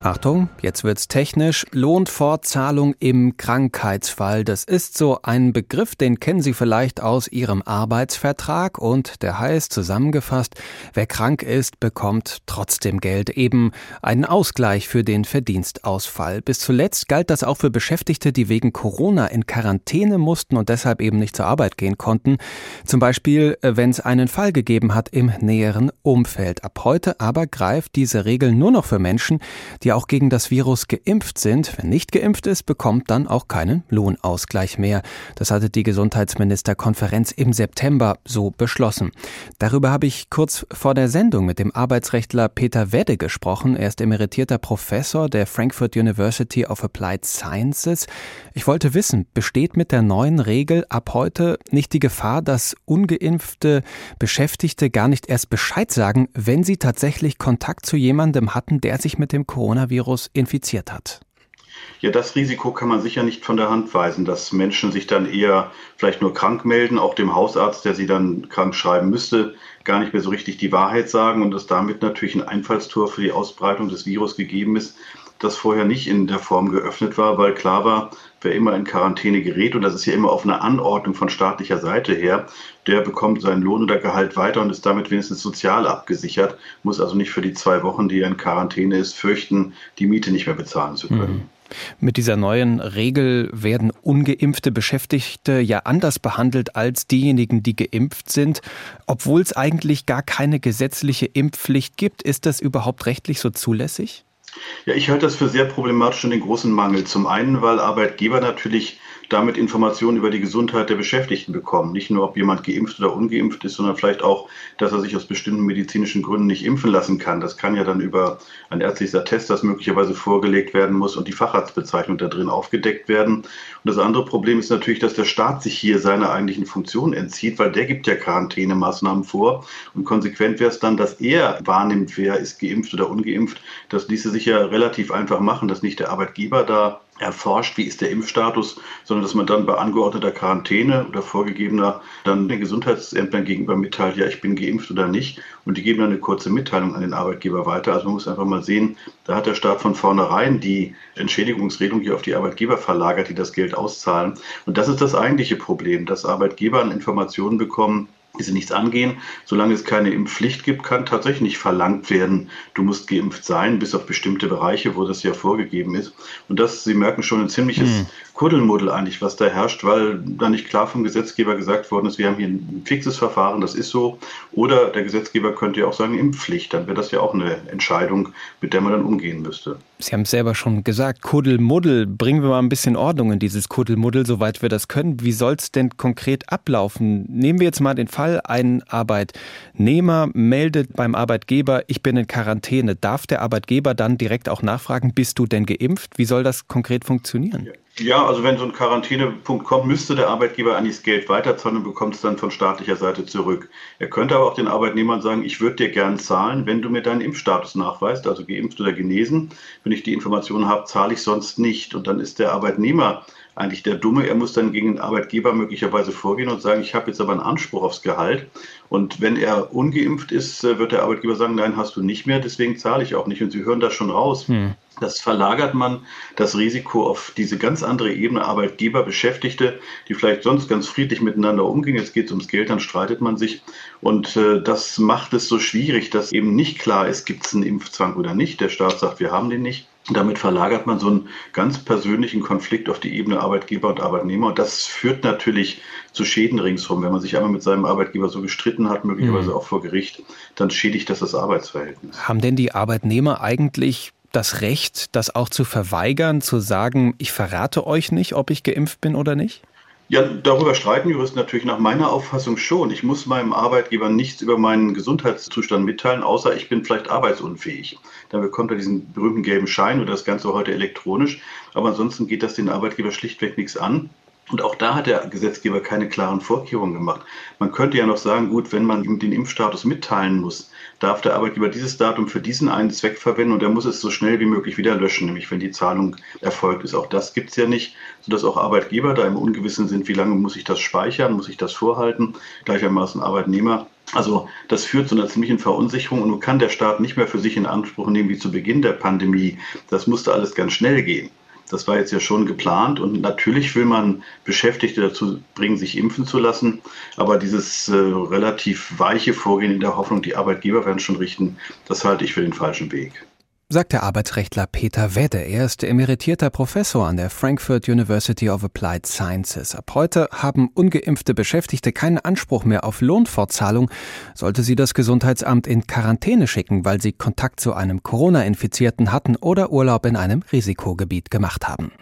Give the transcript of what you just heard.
Achtung, jetzt wird's technisch. Lohnfortzahlung im Krankheitsfall. Das ist so ein Begriff, den kennen Sie vielleicht aus Ihrem Arbeitsvertrag und der heißt zusammengefasst, wer krank ist, bekommt trotzdem Geld, eben einen Ausgleich für den Verdienstausfall. Bis zuletzt galt das auch für Beschäftigte, die wegen Corona in Quarantäne mussten und deshalb eben nicht zur Arbeit gehen konnten. Zum Beispiel, äh, wenn es einen Fall gegeben hat im näheren Umfeld. Ab heute aber greift diese Regel nur noch für Menschen, die die auch gegen das Virus geimpft sind. Wer nicht geimpft ist, bekommt dann auch keinen Lohnausgleich mehr. Das hatte die Gesundheitsministerkonferenz im September so beschlossen. Darüber habe ich kurz vor der Sendung mit dem Arbeitsrechtler Peter Wedde gesprochen. Er ist emeritierter Professor der Frankfurt University of Applied Sciences. Ich wollte wissen, besteht mit der neuen Regel ab heute nicht die Gefahr, dass ungeimpfte Beschäftigte gar nicht erst Bescheid sagen, wenn sie tatsächlich Kontakt zu jemandem hatten, der sich mit dem Corona Coronavirus infiziert hat. Ja, das Risiko kann man sicher nicht von der Hand weisen, dass Menschen sich dann eher vielleicht nur krank melden, auch dem Hausarzt, der sie dann krank schreiben müsste, gar nicht mehr so richtig die Wahrheit sagen und dass damit natürlich ein Einfallstor für die Ausbreitung des Virus gegeben ist, das vorher nicht in der Form geöffnet war, weil klar war, wer immer in Quarantäne gerät, und das ist ja immer auf eine Anordnung von staatlicher Seite her, der bekommt seinen Lohn oder Gehalt weiter und ist damit wenigstens sozial abgesichert, muss also nicht für die zwei Wochen, die er in Quarantäne ist, fürchten, die Miete nicht mehr bezahlen zu können. Mhm. Mit dieser neuen Regel werden ungeimpfte Beschäftigte ja anders behandelt als diejenigen, die geimpft sind. Obwohl es eigentlich gar keine gesetzliche Impfpflicht gibt, ist das überhaupt rechtlich so zulässig? Ja, ich halte das für sehr problematisch und den großen Mangel. Zum einen, weil Arbeitgeber natürlich damit Informationen über die Gesundheit der Beschäftigten bekommen. Nicht nur, ob jemand geimpft oder ungeimpft ist, sondern vielleicht auch, dass er sich aus bestimmten medizinischen Gründen nicht impfen lassen kann. Das kann ja dann über ein ärztliches Attest, das möglicherweise vorgelegt werden muss und die Facharztbezeichnung da drin aufgedeckt werden. Und das andere Problem ist natürlich, dass der Staat sich hier seiner eigentlichen Funktion entzieht, weil der gibt ja Quarantänemaßnahmen vor. Und konsequent wäre es dann, dass er wahrnimmt, wer ist geimpft oder ungeimpft. Das ließe sich ja relativ einfach machen, dass nicht der Arbeitgeber da erforscht, wie ist der Impfstatus, sondern dass man dann bei angeordneter Quarantäne oder vorgegebener dann den Gesundheitsämtern gegenüber mitteilt, ja, ich bin geimpft oder nicht. Und die geben dann eine kurze Mitteilung an den Arbeitgeber weiter. Also man muss einfach mal sehen, da hat der Staat von vornherein die Entschädigungsregelung hier auf die Arbeitgeber verlagert, die das Geld auszahlen. Und das ist das eigentliche Problem, dass Arbeitgeber Informationen bekommen, die sie nichts angehen. Solange es keine Impfpflicht gibt, kann tatsächlich nicht verlangt werden, du musst geimpft sein, bis auf bestimmte Bereiche, wo das ja vorgegeben ist. Und das, Sie merken schon, ein ziemliches hm. Kuddelmuddel eigentlich, was da herrscht, weil da nicht klar vom Gesetzgeber gesagt worden ist, wir haben hier ein fixes Verfahren, das ist so. Oder der Gesetzgeber könnte ja auch sagen, Impfpflicht, dann wäre das ja auch eine Entscheidung, mit der man dann umgehen müsste. Sie haben es selber schon gesagt, Kuddelmuddel. Bringen wir mal ein bisschen Ordnung in dieses Kuddelmuddel, soweit wir das können. Wie soll es denn konkret ablaufen? Nehmen wir jetzt mal den Fall, ein Arbeitnehmer meldet beim Arbeitgeber, ich bin in Quarantäne. Darf der Arbeitgeber dann direkt auch nachfragen, bist du denn geimpft? Wie soll das konkret funktionieren? Ja. Also wenn so ein Quarantänepunkt kommt, müsste der Arbeitgeber eigentlich das Geld weiterzahlen und bekommt es dann von staatlicher Seite zurück. Er könnte aber auch den Arbeitnehmern sagen, ich würde dir gern zahlen, wenn du mir deinen Impfstatus nachweist, also geimpft oder genesen. Wenn ich die Informationen habe, zahle ich sonst nicht. Und dann ist der Arbeitnehmer eigentlich der Dumme. Er muss dann gegen den Arbeitgeber möglicherweise vorgehen und sagen, ich habe jetzt aber einen Anspruch aufs Gehalt. Und wenn er ungeimpft ist, äh, wird der Arbeitgeber sagen, nein, hast du nicht mehr, deswegen zahle ich auch nicht. Und Sie hören das schon raus. Hm. Das verlagert man das Risiko auf diese ganz andere Ebene Arbeitgeber, Beschäftigte, die vielleicht sonst ganz friedlich miteinander umgehen. Jetzt geht es ums Geld, dann streitet man sich. Und äh, das macht es so schwierig, dass eben nicht klar ist, gibt es einen Impfzwang oder nicht. Der Staat sagt, wir haben den nicht. Damit verlagert man so einen ganz persönlichen Konflikt auf die Ebene Arbeitgeber und Arbeitnehmer. Und das führt natürlich zu Schäden ringsherum. Wenn man sich einmal mit seinem Arbeitgeber so gestritten hat, möglicherweise mhm. auch vor Gericht, dann schädigt das das Arbeitsverhältnis. Haben denn die Arbeitnehmer eigentlich das Recht, das auch zu verweigern, zu sagen, ich verrate euch nicht, ob ich geimpft bin oder nicht? Ja, darüber streiten Juristen natürlich nach meiner Auffassung schon. Ich muss meinem Arbeitgeber nichts über meinen Gesundheitszustand mitteilen, außer ich bin vielleicht arbeitsunfähig. Dann bekommt er diesen berühmten gelben Schein oder das Ganze heute elektronisch. Aber ansonsten geht das den Arbeitgeber schlichtweg nichts an. Und auch da hat der Gesetzgeber keine klaren Vorkehrungen gemacht. Man könnte ja noch sagen, gut, wenn man den Impfstatus mitteilen muss, darf der Arbeitgeber dieses Datum für diesen einen Zweck verwenden und er muss es so schnell wie möglich wieder löschen, nämlich wenn die Zahlung erfolgt ist. Auch das gibt es ja nicht, sodass auch Arbeitgeber da im Ungewissen sind, wie lange muss ich das speichern, muss ich das vorhalten, gleichermaßen Arbeitnehmer Also das führt zu einer ziemlichen Verunsicherung und nun kann der Staat nicht mehr für sich in Anspruch nehmen wie zu Beginn der Pandemie. Das musste alles ganz schnell gehen. Das war jetzt ja schon geplant und natürlich will man Beschäftigte dazu bringen, sich impfen zu lassen. Aber dieses äh, relativ weiche Vorgehen in der Hoffnung, die Arbeitgeber werden schon richten, das halte ich für den falschen Weg sagt der Arbeitsrechtler Peter Wedde. Er ist emeritierter Professor an der Frankfurt University of Applied Sciences. Ab heute haben ungeimpfte Beschäftigte keinen Anspruch mehr auf Lohnfortzahlung, sollte sie das Gesundheitsamt in Quarantäne schicken, weil sie Kontakt zu einem Corona-Infizierten hatten oder Urlaub in einem Risikogebiet gemacht haben.